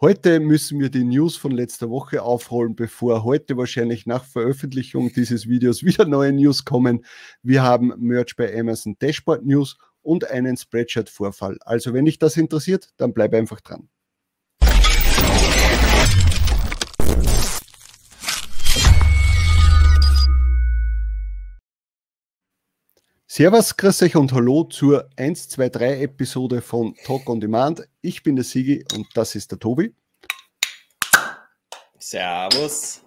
Heute müssen wir die News von letzter Woche aufrollen, bevor heute wahrscheinlich nach Veröffentlichung dieses Videos wieder neue News kommen. Wir haben Merch bei Amazon Dashboard News und einen Spreadshirt-Vorfall. Also wenn dich das interessiert, dann bleib einfach dran. Servus, grüß euch und hallo zur 123 Episode von Talk on Demand. Ich bin der Sigi und das ist der Tobi. Servus.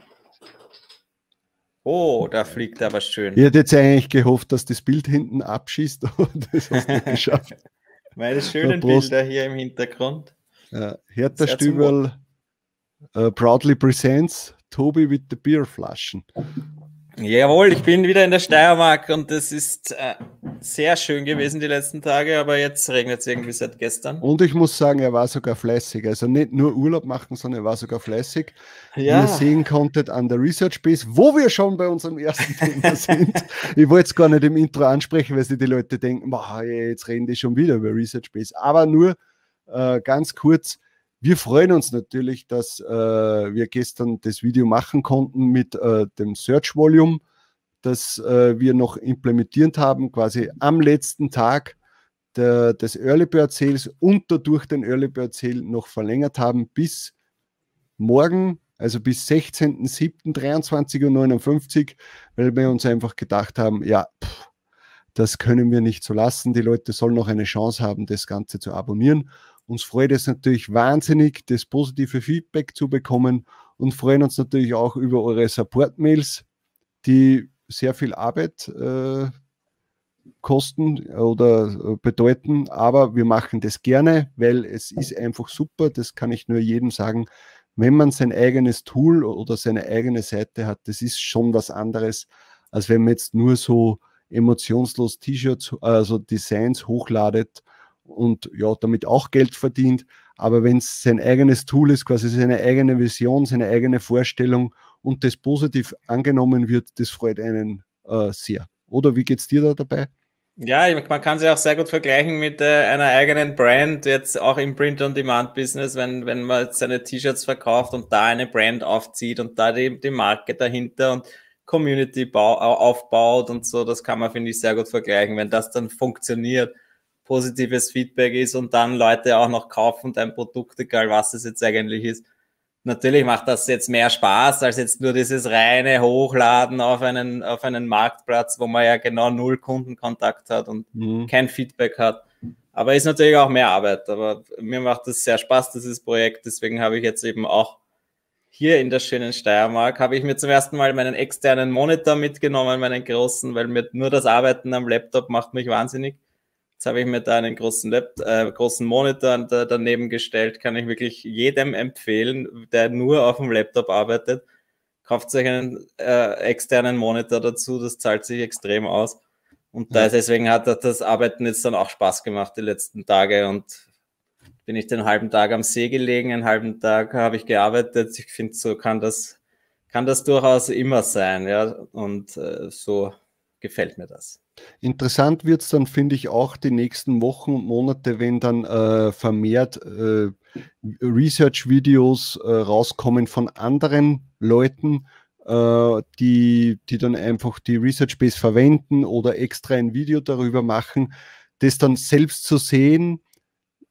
Oh, da fliegt aber schön. Ich hätte jetzt eigentlich gehofft, dass das Bild hinten abschießt, das hast du nicht geschafft. Meine schönen Bilder hier im Hintergrund. Ja, Hertha Stübel uh, proudly presents Tobi with the beer Flaschen. Jawohl, ich bin wieder in der Steiermark und es ist äh, sehr schön gewesen die letzten Tage, aber jetzt regnet es irgendwie seit gestern. Und ich muss sagen, er war sogar fleißig. Also nicht nur Urlaub machen, sondern er war sogar fleißig. Ja. Wie ihr sehen konntet an der Research Base, wo wir schon bei unserem ersten Thema sind. ich wollte es gar nicht im Intro ansprechen, weil sich die Leute denken, jetzt reden die schon wieder über Research Base. Aber nur äh, ganz kurz, wir freuen uns natürlich, dass äh, wir gestern das Video machen konnten mit äh, dem Search Volume, das äh, wir noch implementiert haben, quasi am letzten Tag der, des Early Bird Sales und dadurch den Early Bird Sale noch verlängert haben bis morgen, also bis 16.07.23.59 Uhr, weil wir uns einfach gedacht haben, ja, pff, das können wir nicht so lassen. Die Leute sollen noch eine Chance haben, das Ganze zu abonnieren. Uns freut es natürlich wahnsinnig, das positive Feedback zu bekommen und freuen uns natürlich auch über eure Support-Mails, die sehr viel Arbeit äh, kosten oder äh, bedeuten, aber wir machen das gerne, weil es ist einfach super, das kann ich nur jedem sagen, wenn man sein eigenes Tool oder seine eigene Seite hat, das ist schon was anderes, als wenn man jetzt nur so emotionslos T-Shirts, also Designs hochladet und ja, damit auch Geld verdient. Aber wenn es sein eigenes Tool ist, quasi seine eigene Vision, seine eigene Vorstellung und das positiv angenommen wird, das freut einen äh, sehr. Oder wie geht es dir da dabei? Ja, man kann sich auch sehr gut vergleichen mit äh, einer eigenen Brand, jetzt auch im Print-on-Demand-Business, wenn, wenn man seine T-Shirts verkauft und da eine Brand aufzieht und da die, die Marke dahinter und Community aufbaut und so, das kann man, finde ich, sehr gut vergleichen. Wenn das dann funktioniert, positives Feedback ist und dann Leute auch noch kaufen dein Produkt, egal was es jetzt eigentlich ist. Natürlich macht das jetzt mehr Spaß als jetzt nur dieses reine Hochladen auf einen, auf einen Marktplatz, wo man ja genau null Kundenkontakt hat und mhm. kein Feedback hat. Aber ist natürlich auch mehr Arbeit. Aber mir macht das sehr Spaß, dieses Projekt. Deswegen habe ich jetzt eben auch hier in der schönen Steiermark, habe ich mir zum ersten Mal meinen externen Monitor mitgenommen, meinen großen, weil mir nur das Arbeiten am Laptop macht mich wahnsinnig. Jetzt habe ich mir da einen großen, Lab, äh, großen Monitor daneben gestellt. Kann ich wirklich jedem empfehlen, der nur auf dem Laptop arbeitet. Kauft euch einen äh, externen Monitor dazu, das zahlt sich extrem aus. Und ja. deswegen hat das Arbeiten jetzt dann auch Spaß gemacht die letzten Tage und bin ich den halben Tag am See gelegen, einen halben Tag habe ich gearbeitet. Ich finde, so kann das, kann das durchaus immer sein, ja. Und äh, so gefällt mir das. Interessant wird es dann, finde ich, auch die nächsten Wochen und Monate, wenn dann äh, vermehrt äh, Research-Videos äh, rauskommen von anderen Leuten, äh, die, die dann einfach die Research Base verwenden oder extra ein Video darüber machen, das dann selbst zu sehen,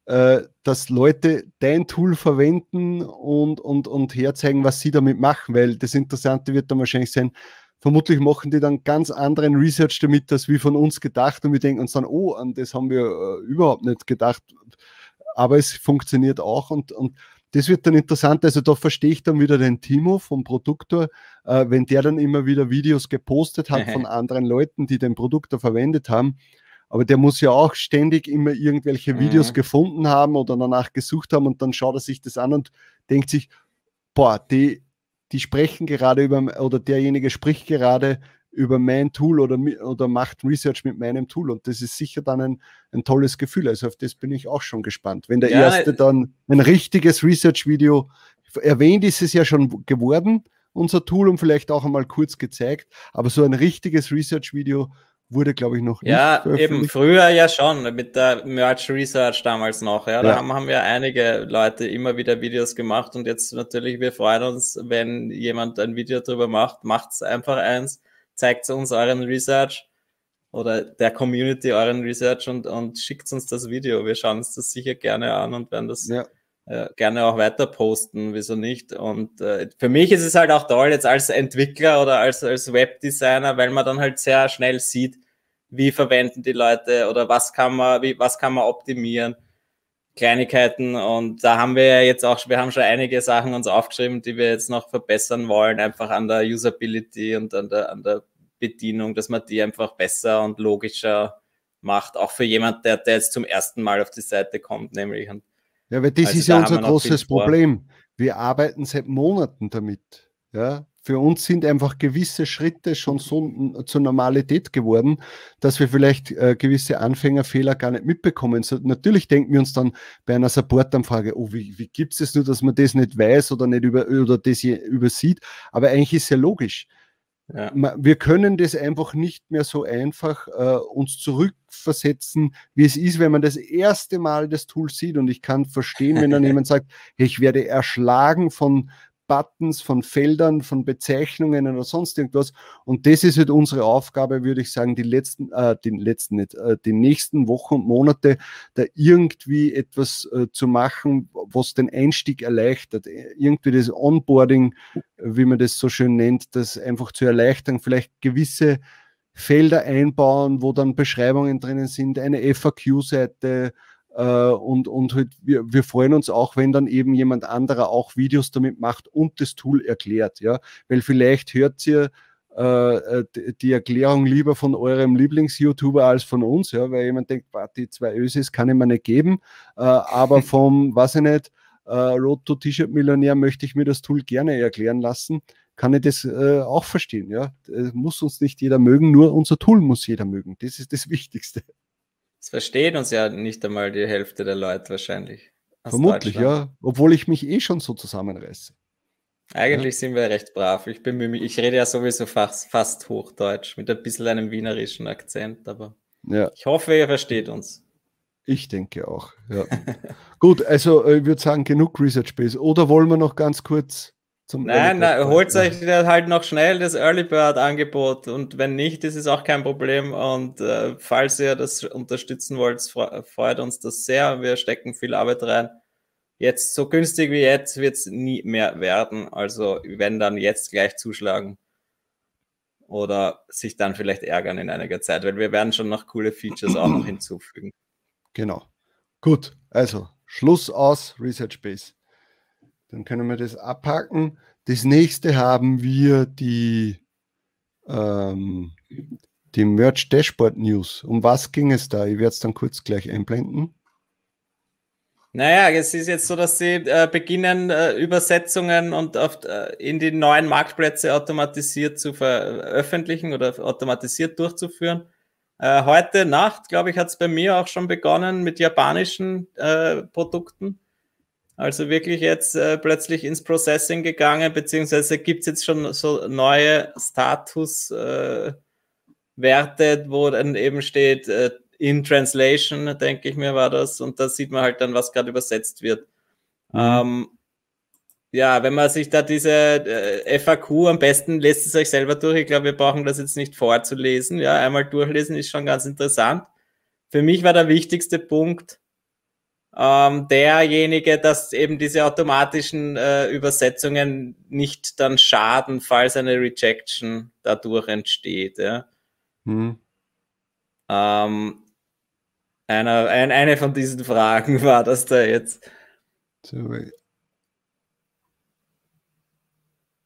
äh, dass Leute dein Tool verwenden und, und, und herzeigen, was sie damit machen, weil das Interessante wird dann wahrscheinlich sein, vermutlich machen die dann ganz anderen Research damit, als wie von uns gedacht und wir denken uns dann, oh, an das haben wir äh, überhaupt nicht gedacht. Aber es funktioniert auch und, und das wird dann interessant. Also da verstehe ich dann wieder den Timo vom Produktor, äh, wenn der dann immer wieder Videos gepostet hat von anderen Leuten, die den Produktor verwendet haben. Aber der muss ja auch ständig immer irgendwelche Videos mhm. gefunden haben oder danach gesucht haben und dann schaut er sich das an und denkt sich, boah, die, die sprechen gerade über, oder derjenige spricht gerade über mein Tool oder, oder macht Research mit meinem Tool. Und das ist sicher dann ein, ein tolles Gefühl. Also auf das bin ich auch schon gespannt. Wenn der ja, erste dann ein richtiges Research-Video erwähnt, ist es ja schon geworden, unser Tool, und vielleicht auch einmal kurz gezeigt. Aber so ein richtiges Research-Video, wurde, glaube ich, noch nicht. Ja, eben früher ja schon, mit der Merch Research damals noch. Ja, da ja. Haben, haben ja einige Leute immer wieder Videos gemacht und jetzt natürlich, wir freuen uns, wenn jemand ein Video darüber macht, macht's einfach eins, zeigt uns euren Research oder der Community euren Research und, und schickt uns das Video. Wir schauen uns das sicher gerne an und werden das ja. Äh, gerne auch weiter posten, wieso nicht. Und äh, für mich ist es halt auch toll, jetzt als Entwickler oder als, als Webdesigner, weil man dann halt sehr schnell sieht, wie verwenden die Leute oder was kann man, wie, was kann man optimieren. Kleinigkeiten und da haben wir ja jetzt auch, wir haben schon einige Sachen uns aufgeschrieben, die wir jetzt noch verbessern wollen, einfach an der Usability und an der, an der Bedienung, dass man die einfach besser und logischer macht, auch für jemand, der, der jetzt zum ersten Mal auf die Seite kommt, nämlich. Und ja, weil das also ist ja unser großes Problem. Wir arbeiten seit Monaten damit. Ja, für uns sind einfach gewisse Schritte schon so zur Normalität geworden, dass wir vielleicht äh, gewisse Anfängerfehler gar nicht mitbekommen. So, natürlich denken wir uns dann bei einer Supportanfrage, oh, wie, wie gibt es nur, dass man das nicht weiß oder nicht über oder das übersieht? Aber eigentlich ist ja logisch. Ja. Wir können das einfach nicht mehr so einfach äh, uns zurückversetzen, wie es ist, wenn man das erste Mal das Tool sieht. Und ich kann verstehen, wenn dann jemand sagt, hey, ich werde erschlagen von, Buttons, von Feldern, von Bezeichnungen oder sonst irgendwas. Und das ist halt unsere Aufgabe, würde ich sagen, die letzten, äh, die letzten nicht, äh, die nächsten Wochen und Monate, da irgendwie etwas äh, zu machen, was den Einstieg erleichtert, irgendwie das Onboarding, wie man das so schön nennt, das einfach zu erleichtern, vielleicht gewisse Felder einbauen, wo dann Beschreibungen drinnen sind, eine FAQ-Seite, äh, und, und halt wir, wir freuen uns auch, wenn dann eben jemand anderer auch Videos damit macht und das Tool erklärt, ja, weil vielleicht hört ihr äh, äh die Erklärung lieber von eurem Lieblings-YouTuber als von uns, ja, weil jemand denkt, die zwei Ösis kann ich mir nicht geben, äh, aber vom, weiß ich nicht, äh, Road to T-Shirt Millionär möchte ich mir das Tool gerne erklären lassen, kann ich das äh, auch verstehen, ja, muss uns nicht jeder mögen, nur unser Tool muss jeder mögen, das ist das Wichtigste. Es versteht uns ja nicht einmal die Hälfte der Leute wahrscheinlich. Vermutlich, ja. Obwohl ich mich eh schon so zusammenreiße. Eigentlich ja. sind wir recht brav. Ich bemühe mich, ich rede ja sowieso fast, fast Hochdeutsch mit ein bisschen einem wienerischen Akzent, aber ja. ich hoffe, ihr versteht uns. Ich denke auch, ja. Gut, also äh, ich würde sagen, genug Research Base. Oder wollen wir noch ganz kurz zum nein, nein, holt euch halt noch schnell das Early Bird Angebot und wenn nicht, ist es auch kein Problem. Und äh, falls ihr das unterstützen wollt, freut uns das sehr. Wir stecken viel Arbeit rein. Jetzt so günstig wie jetzt wird es nie mehr werden. Also wenn dann jetzt gleich zuschlagen oder sich dann vielleicht ärgern in einiger Zeit, weil wir werden schon noch coole Features auch noch hinzufügen. Genau. Gut, also Schluss aus Research Base. Dann können wir das abhaken. Das nächste haben wir die, ähm, die Merch Dashboard News. Um was ging es da? Ich werde es dann kurz gleich einblenden. Naja, es ist jetzt so, dass sie äh, beginnen, äh, Übersetzungen und auf, äh, in die neuen Marktplätze automatisiert zu veröffentlichen oder automatisiert durchzuführen. Äh, heute Nacht, glaube ich, hat es bei mir auch schon begonnen mit japanischen äh, Produkten. Also wirklich jetzt äh, plötzlich ins Processing gegangen, beziehungsweise gibt es jetzt schon so neue Statuswerte, äh, wo dann eben steht, äh, in Translation, denke ich mir, war das. Und da sieht man halt dann, was gerade übersetzt wird. Mhm. Ähm, ja, wenn man sich da diese äh, FAQ am besten lässt es euch selber durch. Ich glaube, wir brauchen das jetzt nicht vorzulesen. Ja, einmal durchlesen ist schon ganz interessant. Für mich war der wichtigste Punkt, ähm, derjenige, dass eben diese automatischen äh, Übersetzungen nicht dann schaden, falls eine Rejection dadurch entsteht. Ja. Hm. Ähm, einer, ein, eine von diesen Fragen war das da jetzt.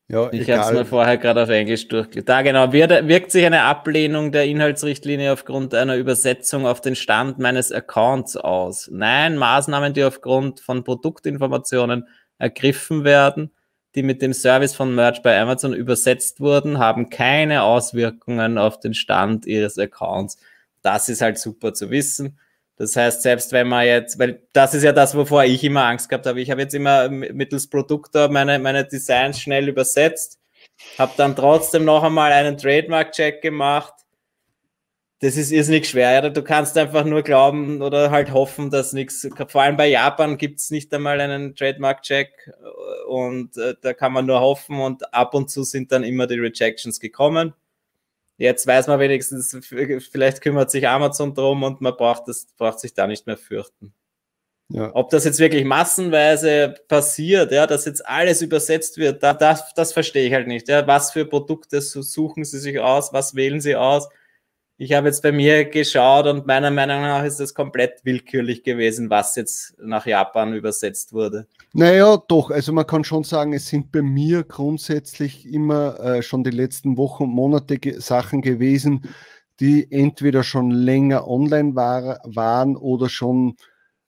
Ja, ich habe es mir vorher gerade auf Englisch durchgelesen. Da genau, wirkt sich eine Ablehnung der Inhaltsrichtlinie aufgrund einer Übersetzung auf den Stand meines Accounts aus? Nein, Maßnahmen, die aufgrund von Produktinformationen ergriffen werden, die mit dem Service von Merch bei Amazon übersetzt wurden, haben keine Auswirkungen auf den Stand Ihres Accounts. Das ist halt super zu wissen. Das heißt, selbst wenn man jetzt, weil das ist ja das, wovor ich immer Angst gehabt habe. Ich habe jetzt immer mittels Produktor meine, meine Designs schnell übersetzt, habe dann trotzdem noch einmal einen Trademark-Check gemacht das ist irrsinnig schwer. Du kannst einfach nur glauben oder halt hoffen, dass nichts. Vor allem bei Japan gibt es nicht einmal einen Trademark-Check und äh, da kann man nur hoffen und ab und zu sind dann immer die Rejections gekommen. Jetzt weiß man wenigstens, vielleicht kümmert sich Amazon drum und man braucht, das, braucht sich da nicht mehr fürchten. Ja. Ob das jetzt wirklich massenweise passiert, ja, dass jetzt alles übersetzt wird, da, das, das verstehe ich halt nicht. Ja. Was für Produkte suchen sie sich aus, was wählen sie aus? Ich habe jetzt bei mir geschaut und meiner Meinung nach ist es komplett willkürlich gewesen, was jetzt nach Japan übersetzt wurde. Naja, doch. Also man kann schon sagen, es sind bei mir grundsätzlich immer äh, schon die letzten Wochen und Monate ge Sachen gewesen, die entweder schon länger online war, waren oder schon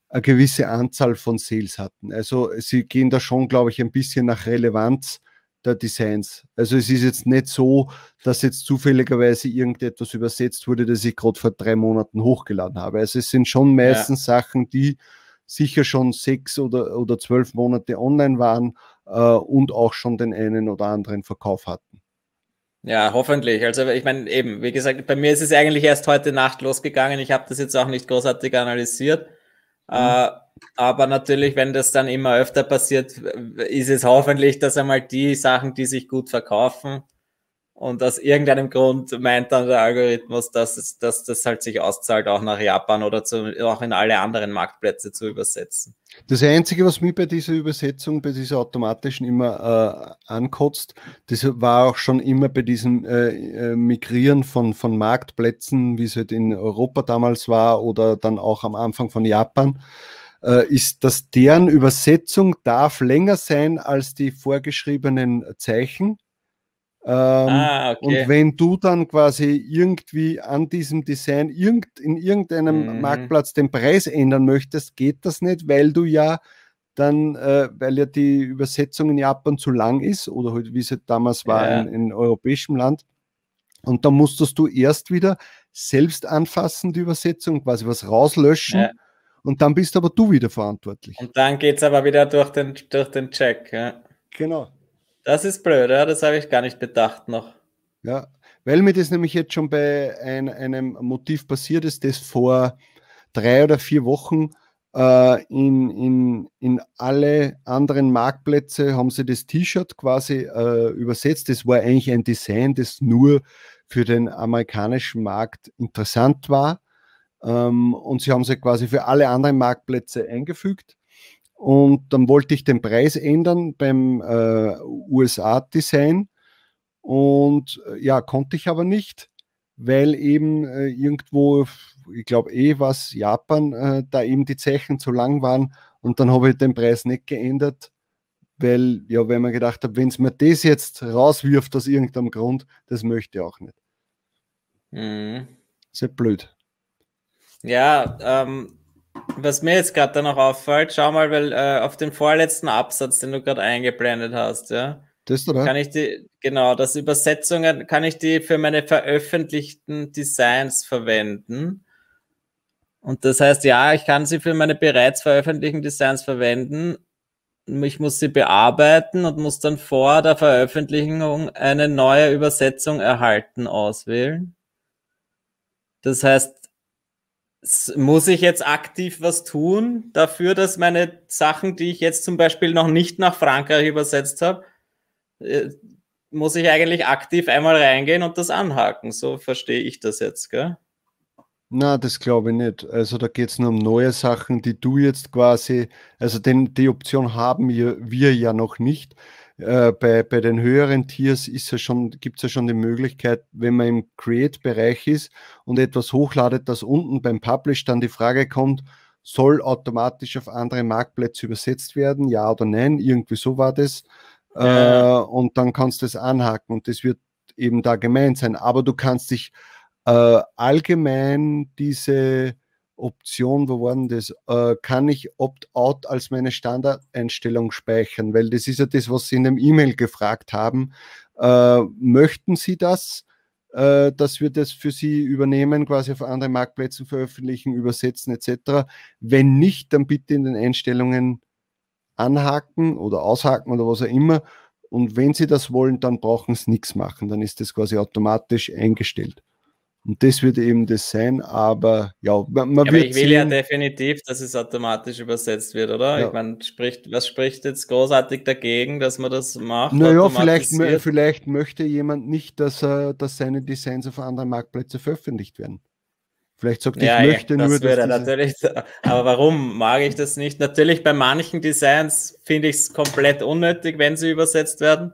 eine gewisse Anzahl von Sales hatten. Also sie gehen da schon, glaube ich, ein bisschen nach Relevanz der Designs. Also es ist jetzt nicht so, dass jetzt zufälligerweise irgendetwas übersetzt wurde, das ich gerade vor drei Monaten hochgeladen habe. Also es sind schon meistens ja. Sachen, die sicher schon sechs oder, oder zwölf Monate online waren äh, und auch schon den einen oder anderen Verkauf hatten. Ja, hoffentlich. Also ich meine, eben, wie gesagt, bei mir ist es eigentlich erst heute Nacht losgegangen. Ich habe das jetzt auch nicht großartig analysiert. Mhm. Äh, aber natürlich, wenn das dann immer öfter passiert, ist es hoffentlich, dass einmal die Sachen, die sich gut verkaufen, und aus irgendeinem Grund meint dann der Algorithmus, dass, es, dass das halt sich auszahlt, auch nach Japan oder zu, auch in alle anderen Marktplätze zu übersetzen. Das Einzige, was mich bei dieser Übersetzung, bei dieser automatischen immer äh, ankotzt, das war auch schon immer bei diesem äh, äh, Migrieren von, von Marktplätzen, wie es halt in Europa damals war oder dann auch am Anfang von Japan, ist, dass deren Übersetzung darf länger sein als die vorgeschriebenen Zeichen ähm, ah, okay. Und wenn du dann quasi irgendwie an diesem Design irgend, in irgendeinem mhm. Marktplatz den Preis ändern möchtest, geht das nicht, weil du ja dann, äh, weil ja die Übersetzung in Japan zu lang ist oder halt, wie es halt damals war ja. in, in europäischem Land. Und dann musstest du erst wieder selbst anfassen, die Übersetzung, quasi was rauslöschen. Ja. Und dann bist aber du wieder verantwortlich. Und dann geht es aber wieder durch den, durch den Check. Ja. Genau. Das ist blöd, ja? das habe ich gar nicht bedacht noch. Ja, weil mir das nämlich jetzt schon bei ein, einem Motiv passiert ist, das vor drei oder vier Wochen äh, in, in, in alle anderen Marktplätze haben sie das T-Shirt quasi äh, übersetzt. Das war eigentlich ein Design, das nur für den amerikanischen Markt interessant war. Ähm, und sie haben sie quasi für alle anderen Marktplätze eingefügt. Und dann wollte ich den Preis ändern beim äh, USA-Design. Und äh, ja, konnte ich aber nicht, weil eben äh, irgendwo, ich glaube eh was, Japan, äh, da eben die Zeichen zu lang waren. Und dann habe ich den Preis nicht geändert, weil, ja, wenn man gedacht hat, wenn es mir das jetzt rauswirft aus irgendeinem Grund, das möchte ich auch nicht. Mhm. Sehr blöd. Ja, ähm, was mir jetzt gerade noch auffällt, schau mal, weil äh, auf den vorletzten Absatz, den du gerade eingeblendet hast, ja. Das oder? Kann ich die, genau, das Übersetzungen, kann ich die für meine veröffentlichten Designs verwenden? Und das heißt, ja, ich kann sie für meine bereits veröffentlichten Designs verwenden. Ich muss sie bearbeiten und muss dann vor der Veröffentlichung eine neue Übersetzung erhalten auswählen. Das heißt, muss ich jetzt aktiv was tun dafür, dass meine Sachen, die ich jetzt zum Beispiel noch nicht nach Frankreich übersetzt habe, äh, muss ich eigentlich aktiv einmal reingehen und das anhaken. So verstehe ich das jetzt, gell? Na, das glaube ich nicht. Also da geht es nur um neue Sachen, die du jetzt quasi, also den, die Option haben wir, wir ja noch nicht. Äh, bei, bei den höheren Tiers ist ja schon, gibt es ja schon die Möglichkeit, wenn man im Create-Bereich ist und etwas hochladet, dass unten beim Publish dann die Frage kommt, soll automatisch auf andere Marktplätze übersetzt werden, ja oder nein, irgendwie so war das. Ja. Äh, und dann kannst du es anhaken und das wird eben da gemeint sein. Aber du kannst dich äh, allgemein diese Option, wo waren das? Äh, kann ich Opt-out als meine Standardeinstellung speichern? Weil das ist ja das, was Sie in dem E-Mail gefragt haben. Äh, möchten Sie das, äh, dass wir das für Sie übernehmen, quasi auf andere Marktplätzen veröffentlichen, übersetzen etc.? Wenn nicht, dann bitte in den Einstellungen anhaken oder aushaken oder was auch immer. Und wenn Sie das wollen, dann brauchen Sie nichts machen. Dann ist das quasi automatisch eingestellt. Und das wird eben das sein, aber ja, man, man ja, wird ich will sehen. ja definitiv, dass es automatisch übersetzt wird, oder? Ja. Ich meine, spricht, was spricht jetzt großartig dagegen, dass man das macht? Naja, vielleicht, vielleicht möchte jemand nicht, dass, er, dass seine Designs auf anderen Marktplätzen veröffentlicht werden. Vielleicht sagt ja, ich möchte ja, nur, dass diese... natürlich, aber warum mag ich das nicht? Natürlich bei manchen Designs finde ich es komplett unnötig, wenn sie übersetzt werden.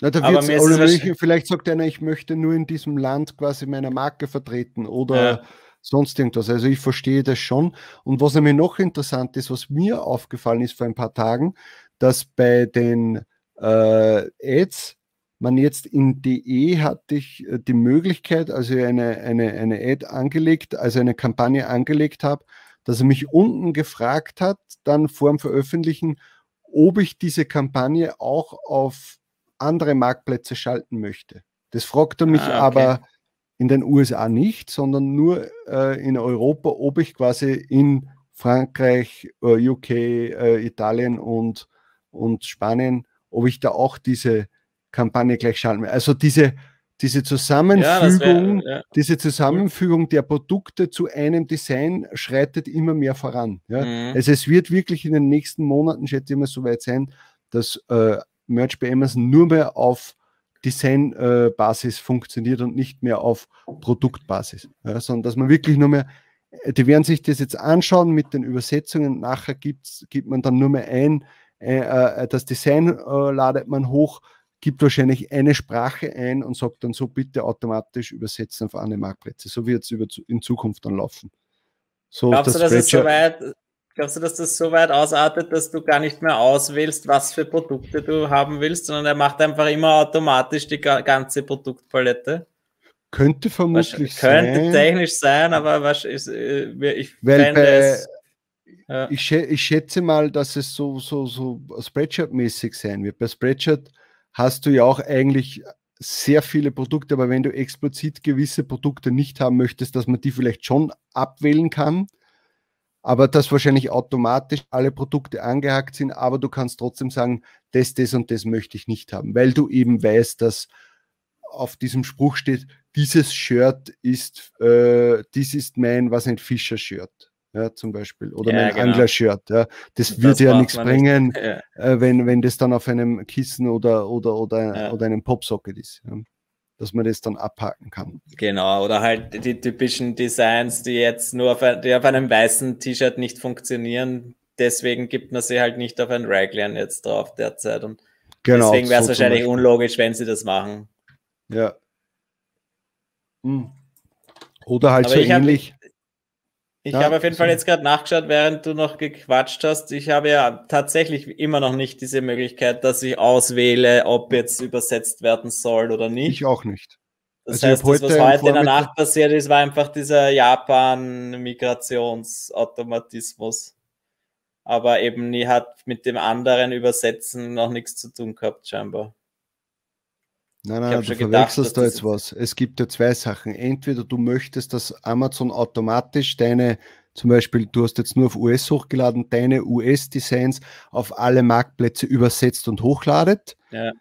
Na, da aber möglich, vielleicht sagt einer, ich möchte nur in diesem Land quasi meine Marke vertreten oder ja. sonst irgendwas. Also ich verstehe das schon. Und was nämlich noch interessant ist, was mir aufgefallen ist vor ein paar Tagen, dass bei den äh, Ads man jetzt in DE hatte ich äh, die Möglichkeit, also eine, eine, eine Ad angelegt, also eine Kampagne angelegt habe, dass er mich unten gefragt hat, dann vor dem Veröffentlichen, ob ich diese Kampagne auch auf andere Marktplätze schalten möchte. Das fragt er mich ah, okay. aber in den USA nicht, sondern nur äh, in Europa, ob ich quasi in Frankreich, äh, UK, äh, Italien und, und Spanien, ob ich da auch diese Kampagne gleich schalten will. Also diese, diese Zusammenfügung, ja, wär, ja. diese Zusammenfügung der Produkte zu einem Design schreitet immer mehr voran. Ja? Mhm. Also es wird wirklich in den nächsten Monaten, schätze ich mal, so weit sein, dass äh, Merch bei Amazon nur mehr auf Designbasis funktioniert und nicht mehr auf Produktbasis, ja, sondern dass man wirklich nur mehr, die werden sich das jetzt anschauen mit den Übersetzungen, nachher gibt's, gibt man dann nur mehr ein, äh, äh, das Design äh, ladet man hoch, gibt wahrscheinlich eine Sprache ein und sagt dann so bitte automatisch übersetzen auf andere Marktplätze. So wird es in Zukunft dann laufen. So Glaubst du, dass es so weit, Glaubst du, dass das so weit ausartet, dass du gar nicht mehr auswählst, was für Produkte du haben willst, sondern er macht einfach immer automatisch die ganze Produktpalette? Könnte vermutlich was, sein. Könnte technisch sein, aber was ist, äh, ich Weil bei, es, ja. ich, ich, schätze mal, dass es so, so, so Spreadshirt-mäßig sein wird. Bei Spreadshirt hast du ja auch eigentlich sehr viele Produkte, aber wenn du explizit gewisse Produkte nicht haben möchtest, dass man die vielleicht schon abwählen kann aber dass wahrscheinlich automatisch alle Produkte angehakt sind, aber du kannst trotzdem sagen, das, das und das möchte ich nicht haben, weil du eben weißt, dass auf diesem Spruch steht, dieses Shirt ist, äh, dies ist mein, was ein Fischer-Shirt. Ja, zum Beispiel. Oder ja, mein genau. Angler-Shirt. Ja. Das, das würde ja nichts bringen, nicht. Ja. Äh, wenn, wenn das dann auf einem Kissen oder, oder, oder, ja. oder einem Popsocket ist. Dass man das dann abhaken kann. Genau, oder halt die typischen Designs, die jetzt nur auf, ein, die auf einem weißen T-Shirt nicht funktionieren. Deswegen gibt man sie halt nicht auf ein Raglan jetzt drauf derzeit. Und genau, deswegen wäre es so wahrscheinlich unlogisch, wenn sie das machen. Ja. Hm. Oder halt Aber so ähnlich. Ich ja, habe auf jeden so. Fall jetzt gerade nachgeschaut, während du noch gequatscht hast. Ich habe ja tatsächlich immer noch nicht diese Möglichkeit, dass ich auswähle, ob jetzt übersetzt werden soll oder nicht. Ich auch nicht. Das also heißt, das, was heute in der Nacht passiert ist, war einfach dieser Japan-Migrationsautomatismus. Aber eben nie hat mit dem anderen Übersetzen noch nichts zu tun gehabt, scheinbar. Nein, nein, du verwechselst gedacht, da jetzt was. Es gibt ja zwei Sachen. Entweder du möchtest, dass Amazon automatisch deine, zum Beispiel, du hast jetzt nur auf US hochgeladen, deine US-Designs auf alle Marktplätze übersetzt und hochladet. Ja.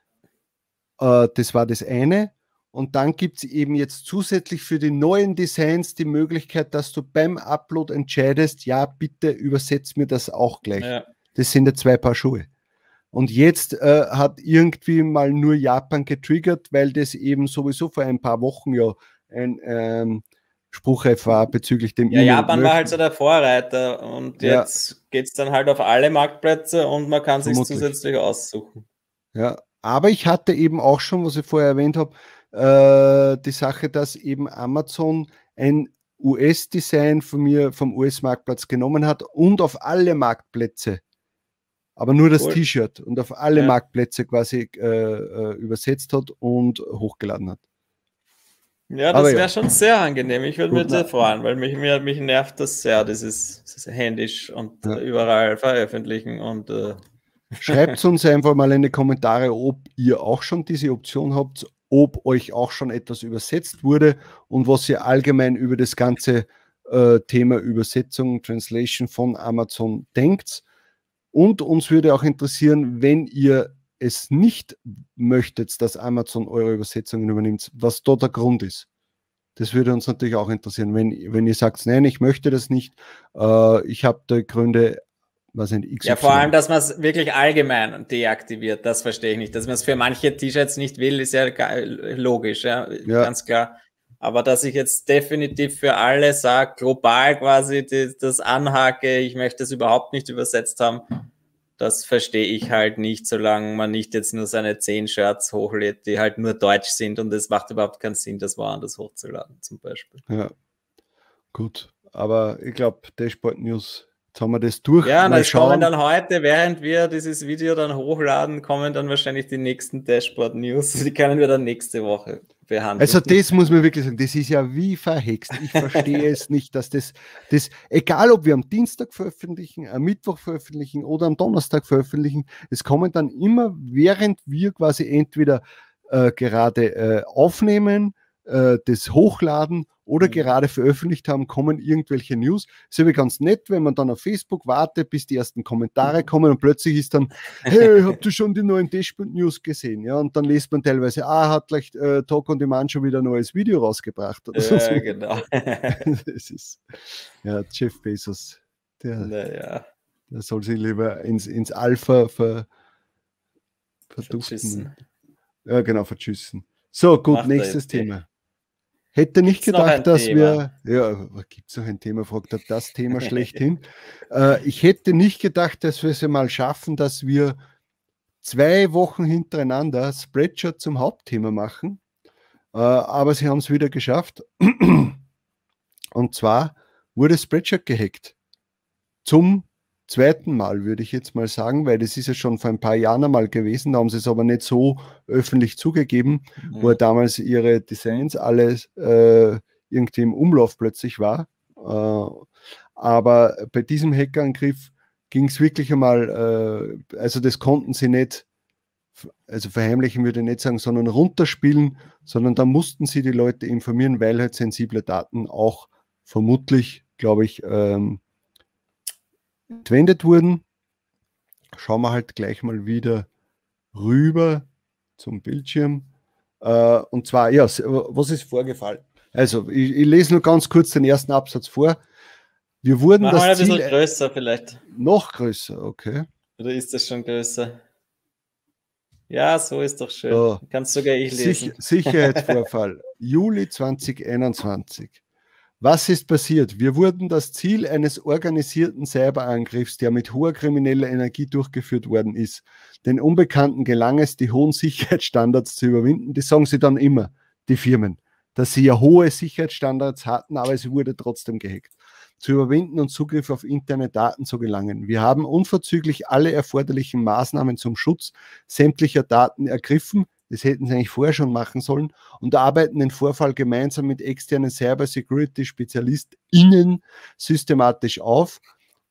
Äh, das war das eine. Und dann gibt es eben jetzt zusätzlich für die neuen Designs die Möglichkeit, dass du beim Upload entscheidest, ja, bitte übersetzt mir das auch gleich. Ja. Das sind ja zwei Paar Schuhe. Und jetzt äh, hat irgendwie mal nur Japan getriggert, weil das eben sowieso vor ein paar Wochen ja ein ähm, Spruchreif war bezüglich dem Ja, Japan war halt so der Vorreiter und jetzt ja. geht es dann halt auf alle Marktplätze und man kann sich zusätzlich aussuchen. Ja, aber ich hatte eben auch schon, was ich vorher erwähnt habe, äh, die Sache, dass eben Amazon ein US-Design von mir vom US-Marktplatz genommen hat und auf alle Marktplätze aber nur das cool. T-Shirt und auf alle ja. Marktplätze quasi äh, äh, übersetzt hat und hochgeladen hat. Ja, das wäre ja. schon sehr angenehm. Ich würde mich sehr freuen, weil mich, mir, mich nervt das sehr, dieses, dieses händisch und ja. überall veröffentlichen und äh Schreibt uns einfach mal in die Kommentare, ob ihr auch schon diese Option habt, ob euch auch schon etwas übersetzt wurde und was ihr allgemein über das ganze äh, Thema Übersetzung, Translation von Amazon denkt. Und uns würde auch interessieren, wenn ihr es nicht möchtet, dass Amazon eure Übersetzungen übernimmt, was dort der Grund ist. Das würde uns natürlich auch interessieren. Wenn, wenn ihr sagt, nein, ich möchte das nicht, äh, ich habe da Gründe, was sind XY. Ja, vor allem, dass man es wirklich allgemein deaktiviert, das verstehe ich nicht. Dass man es für manche T-Shirts nicht will, ist ja logisch, ja, ja. ganz klar. Aber dass ich jetzt definitiv für alle sage, global quasi das anhake, ich möchte es überhaupt nicht übersetzt haben, das verstehe ich halt nicht, solange man nicht jetzt nur seine zehn Shirts hochlädt, die halt nur deutsch sind und es macht überhaupt keinen Sinn, das woanders hochzuladen, zum Beispiel. Ja, gut. Aber ich glaube, Dashboard News Jetzt haben wir das durch. Ja, das kommen dann heute, während wir dieses Video dann hochladen, kommen dann wahrscheinlich die nächsten Dashboard News. Die können wir dann nächste Woche behandeln. Also das muss man wirklich sagen, das ist ja wie verhext. Ich verstehe es nicht, dass das, das, egal ob wir am Dienstag veröffentlichen, am Mittwoch veröffentlichen oder am Donnerstag veröffentlichen, es kommen dann immer, während wir quasi entweder äh, gerade äh, aufnehmen, äh, das hochladen oder mhm. gerade veröffentlicht haben, kommen irgendwelche News. Ist aber ganz nett, wenn man dann auf Facebook wartet, bis die ersten Kommentare mhm. kommen und plötzlich ist dann, hey, habt ihr schon die neuen Dashboard News gesehen? Ja, und dann liest man teilweise, ah, hat gleich äh, Talk on Demand schon wieder ein neues Video rausgebracht. Oder ja, so. genau. das ist, ja, Jeff Bezos, der, naja. der soll sich lieber ins, ins Alpha ver, verduften. Ja, genau, verschüssen. So, gut, Macht nächstes Thema. Hätte nicht gibt's gedacht, dass Thema? wir, ja, gibt es noch ein Thema, fragt er das Thema schlechthin. äh, ich hätte nicht gedacht, dass wir es mal schaffen, dass wir zwei Wochen hintereinander Spreadshirt zum Hauptthema machen. Äh, aber sie haben es wieder geschafft. Und zwar wurde Spreadshirt gehackt. Zum zweiten Mal, würde ich jetzt mal sagen, weil das ist ja schon vor ein paar Jahren einmal gewesen, da haben sie es aber nicht so öffentlich zugegeben, mhm. wo damals ihre Designs alles äh, irgendwie im Umlauf plötzlich war. Äh, aber bei diesem Hackerangriff ging es wirklich einmal, äh, also das konnten sie nicht, also verheimlichen würde ich nicht sagen, sondern runterspielen, sondern da mussten sie die Leute informieren, weil halt sensible Daten auch vermutlich, glaube ich, ähm, entwendet wurden. Schauen wir halt gleich mal wieder rüber zum Bildschirm. Äh, und zwar, ja, was ist vorgefallen? Also, ich, ich, lese nur ganz kurz den ersten Absatz vor. Wir wurden Machen das wir ein Ziel bisschen größer vielleicht. Noch größer, okay. Oder ist das schon größer? Ja, so ist doch schön. So. Kannst sogar ich lesen. Sich Sicherheitsvorfall, Juli 2021. Was ist passiert? Wir wurden das Ziel eines organisierten Cyberangriffs, der mit hoher krimineller Energie durchgeführt worden ist. Den Unbekannten gelang es, die hohen Sicherheitsstandards zu überwinden. Das sagen sie dann immer, die Firmen, dass sie ja hohe Sicherheitsstandards hatten, aber es wurde trotzdem gehackt. Zu überwinden und Zugriff auf interne Daten zu gelangen. Wir haben unverzüglich alle erforderlichen Maßnahmen zum Schutz sämtlicher Daten ergriffen, das hätten sie eigentlich vorher schon machen sollen und arbeiten den Vorfall gemeinsam mit externen Cybersecurity-SpezialistInnen systematisch auf.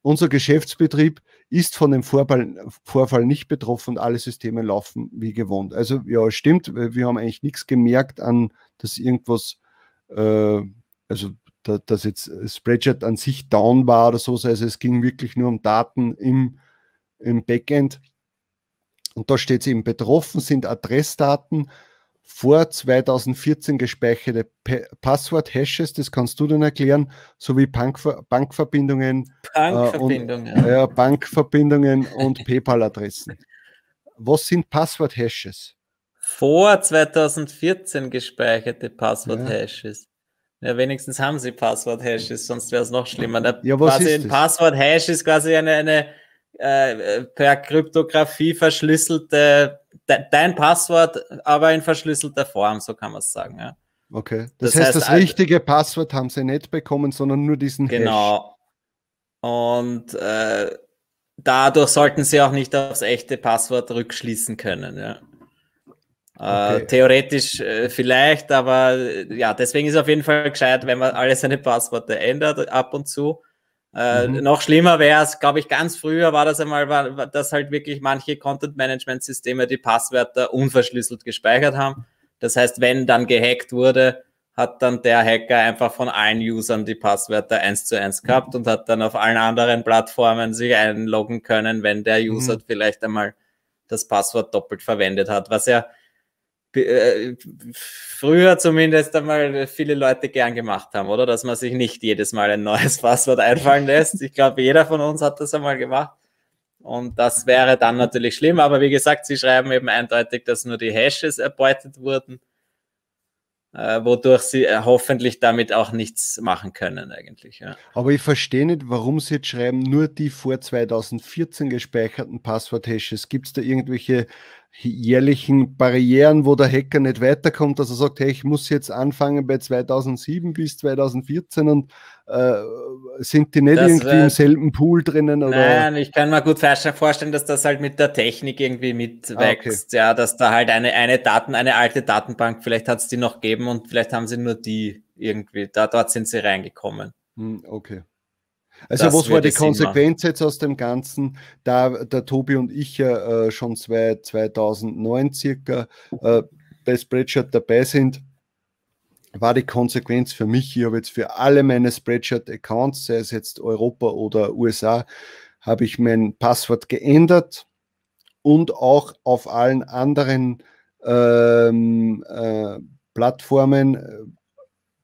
Unser Geschäftsbetrieb ist von dem Vorfall, Vorfall nicht betroffen und alle Systeme laufen wie gewohnt. Also ja, stimmt, wir haben eigentlich nichts gemerkt an, dass irgendwas, äh, also da, dass jetzt Spreadshirt an sich down war oder so. Also es ging wirklich nur um Daten im, im Backend. Und da steht es eben, betroffen sind Adressdaten vor 2014 gespeicherte Passwort-Hashes, das kannst du dann erklären, sowie Bankver Bankverbindungen, Bankverbindungen. Äh, und, äh, Bankverbindungen und PayPal-Adressen. Was sind Passwort-Hashes? Vor 2014 gespeicherte Passwort-Hashes. Ja. ja. wenigstens haben sie Passwort-Hashes, sonst wäre es noch schlimmer. Der, ja, was quasi ist ein Passwort-Hash ist quasi eine, eine äh, per Kryptographie verschlüsselte, de, dein Passwort, aber in verschlüsselter Form, so kann man es sagen. Ja. Okay. Das, das heißt, heißt, das richtige Passwort haben sie nicht bekommen, sondern nur diesen Genau. Hash. Und äh, dadurch sollten sie auch nicht aufs echte Passwort rückschließen können. Ja. Äh, okay. theoretisch äh, vielleicht, aber äh, ja, deswegen ist es auf jeden Fall gescheit, wenn man alle seine Passworte ändert ab und zu. Äh, mhm. Noch schlimmer wäre es, glaube ich, ganz früher war das einmal, war, dass halt wirklich manche Content-Management-Systeme die Passwörter unverschlüsselt gespeichert haben. Das heißt, wenn dann gehackt wurde, hat dann der Hacker einfach von allen Usern die Passwörter eins zu eins gehabt und hat dann auf allen anderen Plattformen sich einloggen können, wenn der mhm. User mhm. vielleicht einmal das Passwort doppelt verwendet hat, was ja äh, früher zumindest einmal viele Leute gern gemacht haben, oder? Dass man sich nicht jedes Mal ein neues Passwort einfallen lässt. Ich glaube, jeder von uns hat das einmal gemacht. Und das wäre dann natürlich schlimm. Aber wie gesagt, sie schreiben eben eindeutig, dass nur die Hashes erbeutet wurden äh, wodurch sie äh, hoffentlich damit auch nichts machen können eigentlich. Ja. Aber ich verstehe nicht, warum sie jetzt schreiben, nur die vor 2014 gespeicherten Passwort-Hashes. Gibt es da irgendwelche jährlichen Barrieren, wo der Hacker nicht weiterkommt, dass er sagt, hey, ich muss jetzt anfangen bei 2007 bis 2014 und äh, sind die nicht das irgendwie im selben Pool drinnen? Oder? Nein, ich kann mir gut vorstellen, dass das halt mit der Technik irgendwie mitwächst, ah, okay. ja, dass da halt eine, eine Daten, eine alte Datenbank, vielleicht hat es die noch gegeben und vielleicht haben sie nur die irgendwie, da dort sind sie reingekommen. Hm, okay. Also das was war die Konsequenz jetzt aus dem Ganzen, da der Tobi und ich ja äh, schon zwei, 2009 circa äh, bei Spreadshirt dabei sind, war die Konsequenz für mich, ich habe jetzt für alle meine Spreadshirt-Accounts, sei es jetzt Europa oder USA, habe ich mein Passwort geändert und auch auf allen anderen ähm, äh, Plattformen,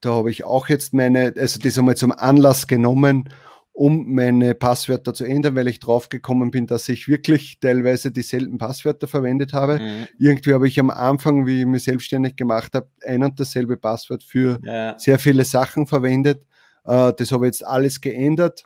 da habe ich auch jetzt meine, also das einmal zum Anlass genommen, um meine Passwörter zu ändern, weil ich draufgekommen bin, dass ich wirklich teilweise dieselben Passwörter verwendet habe. Mhm. Irgendwie habe ich am Anfang, wie ich mich selbstständig gemacht habe, ein und dasselbe Passwort für ja. sehr viele Sachen verwendet. Äh, das habe ich jetzt alles geändert.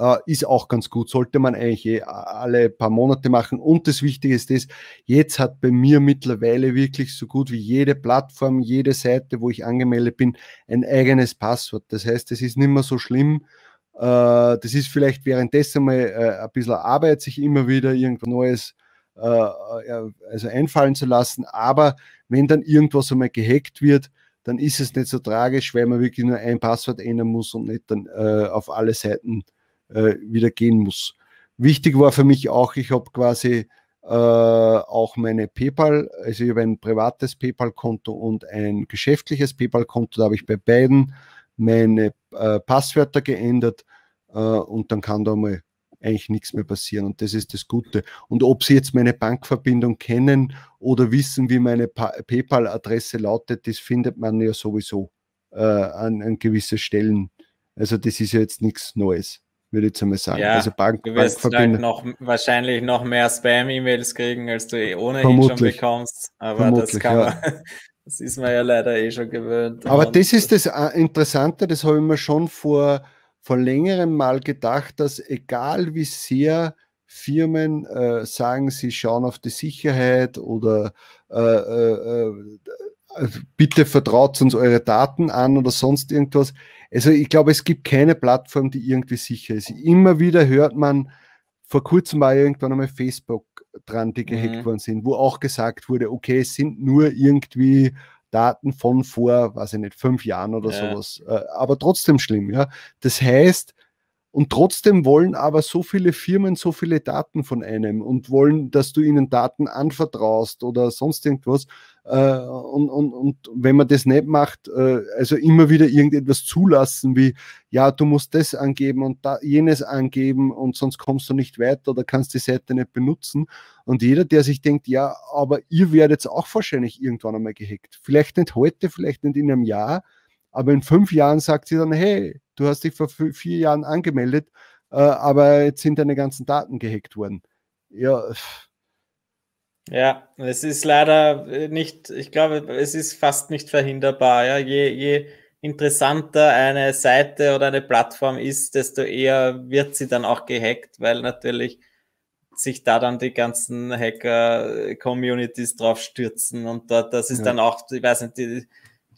Uh, ist auch ganz gut, sollte man eigentlich eh alle paar Monate machen. Und das Wichtige ist das, jetzt hat bei mir mittlerweile wirklich so gut wie jede Plattform, jede Seite, wo ich angemeldet bin, ein eigenes Passwort. Das heißt, es ist nicht mehr so schlimm. Uh, das ist vielleicht währenddessen mal uh, ein bisschen Arbeit, sich immer wieder irgendwas Neues also einfallen zu lassen. Aber wenn dann irgendwas einmal gehackt wird, dann ist es nicht so tragisch, weil man wirklich nur ein Passwort ändern muss und nicht dann auf alle Seiten äh, wieder gehen muss. Wichtig war für mich auch, ich habe quasi äh, auch meine PayPal, also ich habe ein privates PayPal-Konto und ein geschäftliches PayPal-Konto, da habe ich bei beiden meine äh, Passwörter geändert äh, und dann kann da mal eigentlich nichts mehr passieren und das ist das Gute. Und ob Sie jetzt meine Bankverbindung kennen oder wissen, wie meine PayPal-Adresse lautet, das findet man ja sowieso äh, an, an gewisse Stellen. Also das ist ja jetzt nichts Neues würde ich jetzt einmal sagen. Ja, also Bank, du wirst halt noch, wahrscheinlich noch mehr Spam-E-Mails kriegen, als du eh ohnehin Vermutlich. schon bekommst. Aber Vermutlich, das kann man, ja. das ist man ja leider eh schon gewöhnt. Aber das ist das äh, Interessante, das habe ich mir schon vor, vor längerem mal gedacht, dass egal wie sehr Firmen äh, sagen, sie schauen auf die Sicherheit oder äh, äh, äh bitte vertraut uns eure Daten an oder sonst irgendwas. Also ich glaube, es gibt keine Plattform, die irgendwie sicher ist. Immer wieder hört man, vor kurzem war irgendwann einmal Facebook dran, die gehackt mhm. worden sind, wo auch gesagt wurde, okay, es sind nur irgendwie Daten von vor, weiß ich nicht, fünf Jahren oder ja. sowas. Äh, aber trotzdem schlimm, ja. Das heißt, und trotzdem wollen aber so viele Firmen so viele Daten von einem und wollen, dass du ihnen Daten anvertraust oder sonst irgendwas. Äh, und, und, und wenn man das nicht macht, äh, also immer wieder irgendetwas zulassen, wie, ja, du musst das angeben und da, jenes angeben und sonst kommst du nicht weiter oder kannst die Seite nicht benutzen. Und jeder, der sich denkt, ja, aber ihr werdet auch wahrscheinlich irgendwann einmal gehackt. Vielleicht nicht heute, vielleicht nicht in einem Jahr, aber in fünf Jahren sagt sie dann, hey, du hast dich vor vier Jahren angemeldet, äh, aber jetzt sind deine ganzen Daten gehackt worden. Ja. Ja, es ist leider nicht, ich glaube, es ist fast nicht verhinderbar. Ja. Je, je interessanter eine Seite oder eine Plattform ist, desto eher wird sie dann auch gehackt, weil natürlich sich da dann die ganzen Hacker-Communities drauf stürzen und dort, das ist ja. dann auch, ich weiß nicht, die,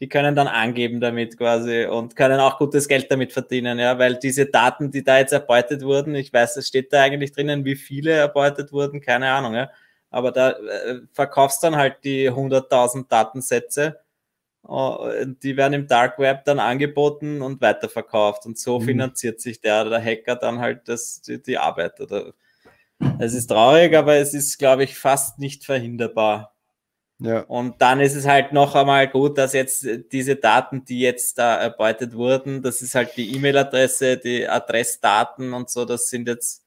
die können dann angeben damit quasi und können auch gutes Geld damit verdienen, ja, weil diese Daten, die da jetzt erbeutet wurden, ich weiß, es steht da eigentlich drinnen, wie viele erbeutet wurden, keine Ahnung, ja, aber da äh, verkaufst dann halt die 100.000 Datensätze, äh, die werden im Dark Web dann angeboten und weiterverkauft und so mhm. finanziert sich der, der Hacker dann halt das, die, die Arbeit oder es ist traurig, aber es ist, glaube ich, fast nicht verhinderbar. Ja. Und dann ist es halt noch einmal gut, dass jetzt diese Daten, die jetzt da erbeutet wurden, das ist halt die E-Mail-Adresse, die Adressdaten und so, das sind jetzt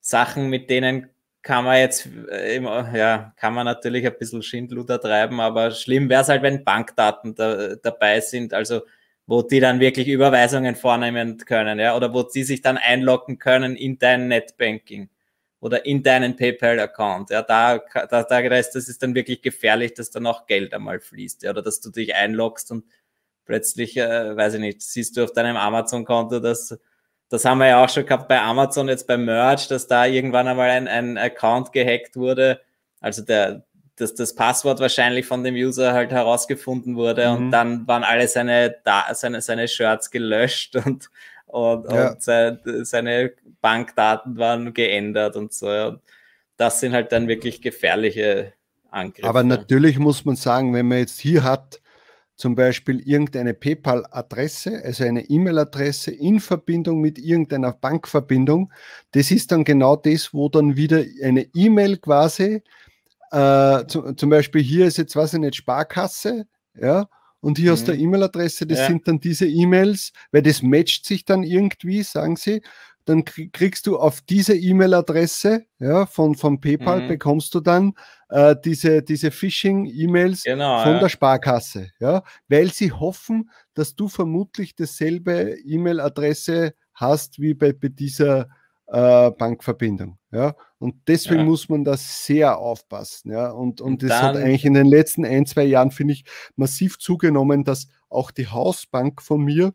Sachen, mit denen kann man jetzt, äh, ja, kann man natürlich ein bisschen Schindluder treiben, aber schlimm wäre es halt, wenn Bankdaten da, dabei sind, also wo die dann wirklich Überweisungen vornehmen können, ja, oder wo sie sich dann einloggen können in dein Netbanking oder in deinen PayPal-Account. Ja, da, da, da ist, das ist dann wirklich gefährlich, dass da noch Geld einmal fließt, ja, oder dass du dich einloggst und plötzlich, äh, weiß ich nicht, siehst du auf deinem Amazon-Konto, dass das haben wir ja auch schon gehabt bei Amazon jetzt beim Merch, dass da irgendwann einmal ein, ein Account gehackt wurde. Also der, dass das Passwort wahrscheinlich von dem User halt herausgefunden wurde mhm. und dann waren alle seine, seine, seine Shirts gelöscht und, und, ja. und seine, seine Bankdaten waren geändert und so. Das sind halt dann wirklich gefährliche Angriffe. Aber natürlich muss man sagen, wenn man jetzt hier hat, zum Beispiel irgendeine PayPal-Adresse, also eine E-Mail-Adresse in Verbindung mit irgendeiner Bankverbindung. Das ist dann genau das, wo dann wieder eine E-Mail quasi, äh, zum, zum, Beispiel hier ist jetzt, weiß ich nicht, Sparkasse, ja, und hier mhm. hast du E-Mail-Adresse, das ja. sind dann diese E-Mails, weil das matcht sich dann irgendwie, sagen sie, dann kriegst du auf diese E-Mail-Adresse ja, von, von PayPal, mhm. bekommst du dann äh, diese, diese Phishing-E-Mails genau, von ja. der Sparkasse, ja, weil sie hoffen, dass du vermutlich dasselbe E-Mail-Adresse hast wie bei, bei dieser äh, Bankverbindung. Ja? Und deswegen ja. muss man da sehr aufpassen. Ja? Und, und, und das hat eigentlich in den letzten ein, zwei Jahren, finde ich, massiv zugenommen, dass auch die Hausbank von mir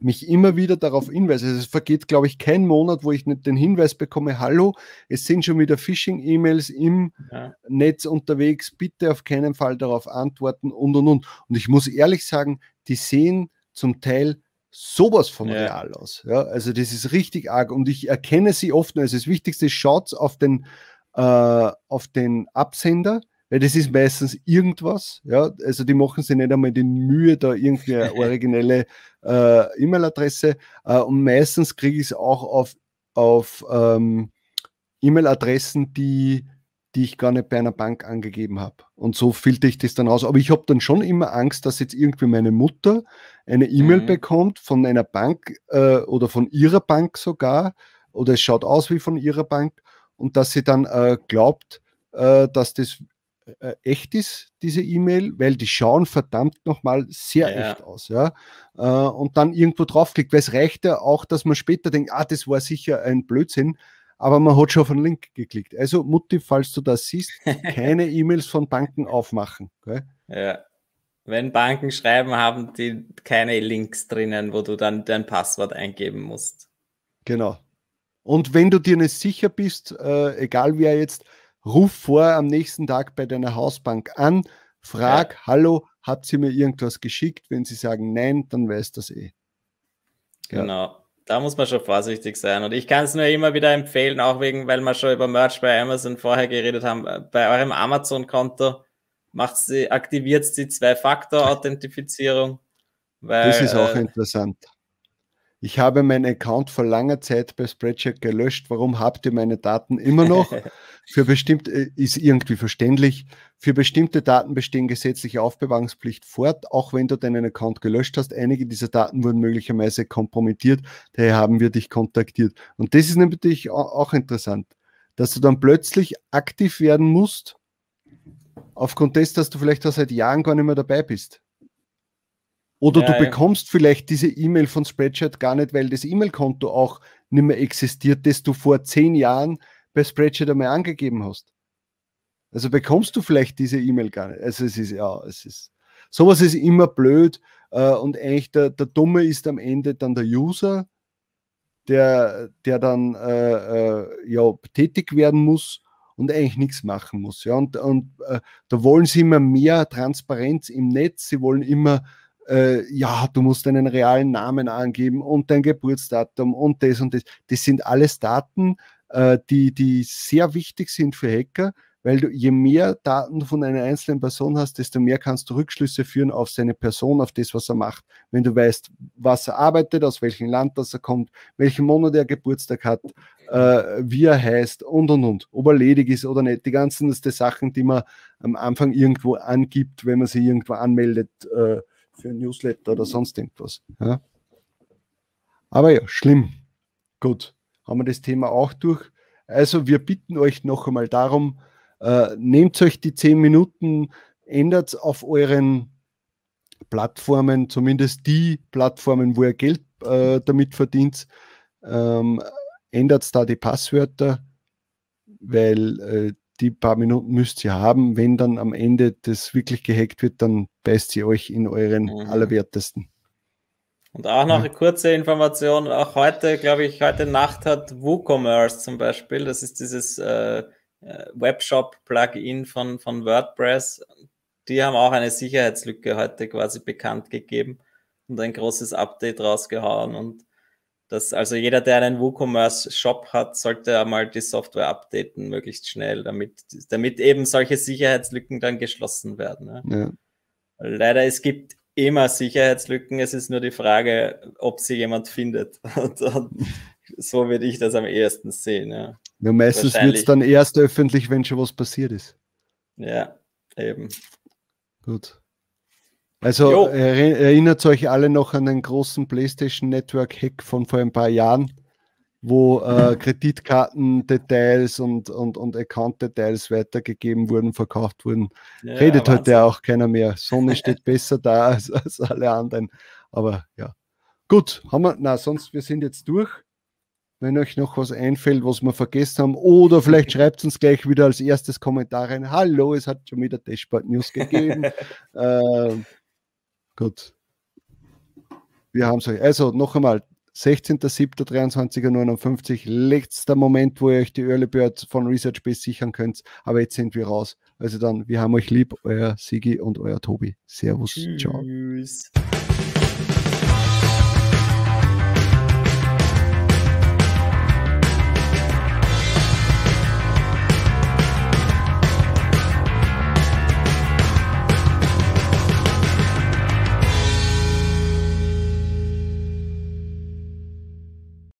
mich immer wieder darauf hinweise. Also es vergeht, glaube ich, kein Monat, wo ich nicht den Hinweis bekomme, hallo, es sind schon wieder Phishing-E-Mails im ja. Netz unterwegs, bitte auf keinen Fall darauf antworten und und und. Und ich muss ehrlich sagen, die sehen zum Teil sowas von ja. real aus. Ja, also das ist richtig arg und ich erkenne sie oft. Also das Wichtigste, schaut auf den, äh, auf den Absender, weil das ist meistens irgendwas. Ja, also die machen sich nicht einmal die Mühe, da irgendwie eine originelle äh, E-Mail-Adresse. Äh, und meistens kriege ich es auch auf, auf ähm, E-Mail-Adressen, die, die ich gar nicht bei einer Bank angegeben habe. Und so filter ich das dann raus. Aber ich habe dann schon immer Angst, dass jetzt irgendwie meine Mutter eine E-Mail mhm. bekommt von einer Bank äh, oder von ihrer Bank sogar, oder es schaut aus wie von ihrer Bank, und dass sie dann äh, glaubt, äh, dass das äh, echt ist, diese E-Mail, weil die schauen verdammt nochmal sehr ja. echt aus. Ja? Äh, und dann irgendwo draufklickt, weil es reicht ja auch, dass man später denkt, ah, das war sicher ein Blödsinn, aber man hat schon auf einen Link geklickt. Also Mutti, falls du das siehst, keine E-Mails von Banken aufmachen. Gell? Ja. Wenn Banken schreiben, haben die keine Links drinnen, wo du dann dein Passwort eingeben musst. Genau. Und wenn du dir nicht sicher bist, äh, egal wer jetzt, ruf vor am nächsten Tag bei deiner Hausbank an, frag, ja. hallo, hat sie mir irgendwas geschickt? Wenn sie sagen nein, dann weiß das eh. Ja. Genau. Da muss man schon vorsichtig sein. Und ich kann es nur immer wieder empfehlen, auch wegen, weil wir schon über Merch bei Amazon vorher geredet haben, bei eurem Amazon-Konto macht sie, aktiviert sie Zwei-Faktor-Authentifizierung. Das ist auch äh, interessant. Ich habe meinen Account vor langer Zeit bei Spreadshirt gelöscht. Warum habt ihr meine Daten immer noch? Für bestimmte, äh, ist irgendwie verständlich. Für bestimmte Daten bestehen gesetzliche Aufbewahrungspflicht fort, auch wenn du deinen Account gelöscht hast. Einige dieser Daten wurden möglicherweise kompromittiert. Daher haben wir dich kontaktiert. Und das ist natürlich auch interessant, dass du dann plötzlich aktiv werden musst, aufgrund dessen, dass du vielleicht auch seit Jahren gar nicht mehr dabei bist. Oder ja, du bekommst ja. vielleicht diese E-Mail von Spreadshirt gar nicht, weil das E-Mail-Konto auch nicht mehr existiert, das du vor zehn Jahren bei Spreadshirt einmal angegeben hast. Also bekommst du vielleicht diese E-Mail gar nicht. Also es ist ja, es ist sowas ist immer blöd äh, und eigentlich der, der Dumme ist am Ende dann der User, der, der dann äh, äh, ja, tätig werden muss und eigentlich nichts machen muss. Ja, und, und äh, da wollen sie immer mehr Transparenz im Netz, sie wollen immer äh, ja, du musst deinen realen Namen angeben und dein Geburtsdatum und das und das. Das sind alles Daten, äh, die, die sehr wichtig sind für Hacker, weil du je mehr Daten von einer einzelnen Person hast, desto mehr kannst du Rückschlüsse führen auf seine Person, auf das, was er macht. Wenn du weißt, was er arbeitet, aus welchem Land das er kommt, welchen Monat er Geburtstag hat, äh, wie er heißt und und und, ob er ledig ist oder nicht. Die ganzen das die Sachen, die man am Anfang irgendwo angibt, wenn man sich irgendwo anmeldet, äh, für ein Newsletter oder sonst irgendwas. Ja. Aber ja, schlimm. Gut, haben wir das Thema auch durch. Also wir bitten euch noch einmal darum, äh, nehmt euch die zehn Minuten, ändert auf euren Plattformen, zumindest die Plattformen, wo ihr Geld äh, damit verdient, ähm, ändert da die Passwörter, weil äh, die paar Minuten müsst ihr haben. Wenn dann am Ende das wirklich gehackt wird, dann beißt sie euch in euren mhm. Allerwertesten. Und auch noch eine kurze Information, auch heute, glaube ich, heute Nacht hat WooCommerce zum Beispiel, das ist dieses äh, äh, Webshop-Plugin von, von WordPress, die haben auch eine Sicherheitslücke heute quasi bekannt gegeben und ein großes Update rausgehauen. Und das, also jeder, der einen WooCommerce-Shop hat, sollte einmal die Software updaten, möglichst schnell, damit, damit eben solche Sicherheitslücken dann geschlossen werden. Ne? Ja. Leider, es gibt immer Sicherheitslücken. Es ist nur die Frage, ob sie jemand findet. Und, und so würde ich das am ehesten sehen. Ja. ja meistens wird es dann erst öffentlich, wenn schon was passiert ist. Ja, eben. Gut. Also erinnert euch alle noch an den großen PlayStation Network Hack von vor ein paar Jahren wo äh, Kreditkartendetails und, und, und Account-Details weitergegeben wurden, verkauft wurden. Ja, Redet heute auch keiner mehr. Sony steht besser da als, als alle anderen. Aber ja. Gut, haben wir, na, sonst, wir sind jetzt durch. Wenn euch noch was einfällt, was wir vergessen haben, oder vielleicht schreibt uns gleich wieder als erstes Kommentar rein. Hallo, es hat schon wieder Dashboard News gegeben. äh, gut. Wir haben es euch. Also noch einmal, 16.07.23.59 letzter Moment, wo ihr euch die Early Bird von Research Base sichern könnt. Aber jetzt sind wir raus. Also dann, wir haben euch lieb, euer Sigi und euer Tobi. Servus. Tschüss. Ciao.